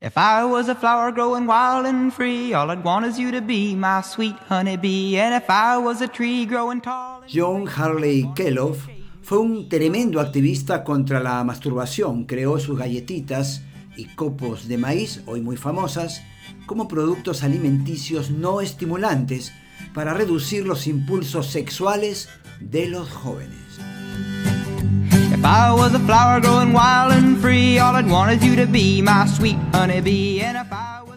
If I was a flower growing wild and free, all I'd want is you to be my sweet honeybee. And if I was a tree growing tall. John Harley Kellogg fue un tremendo activista contra la masturbación. Creó sus galletitas y copos de maíz, hoy muy famosas, como productos alimenticios no estimulantes para reducir los impulsos sexuales de los jóvenes. If I was a flower growing wild I'd you to be my sweet honeybee. And if I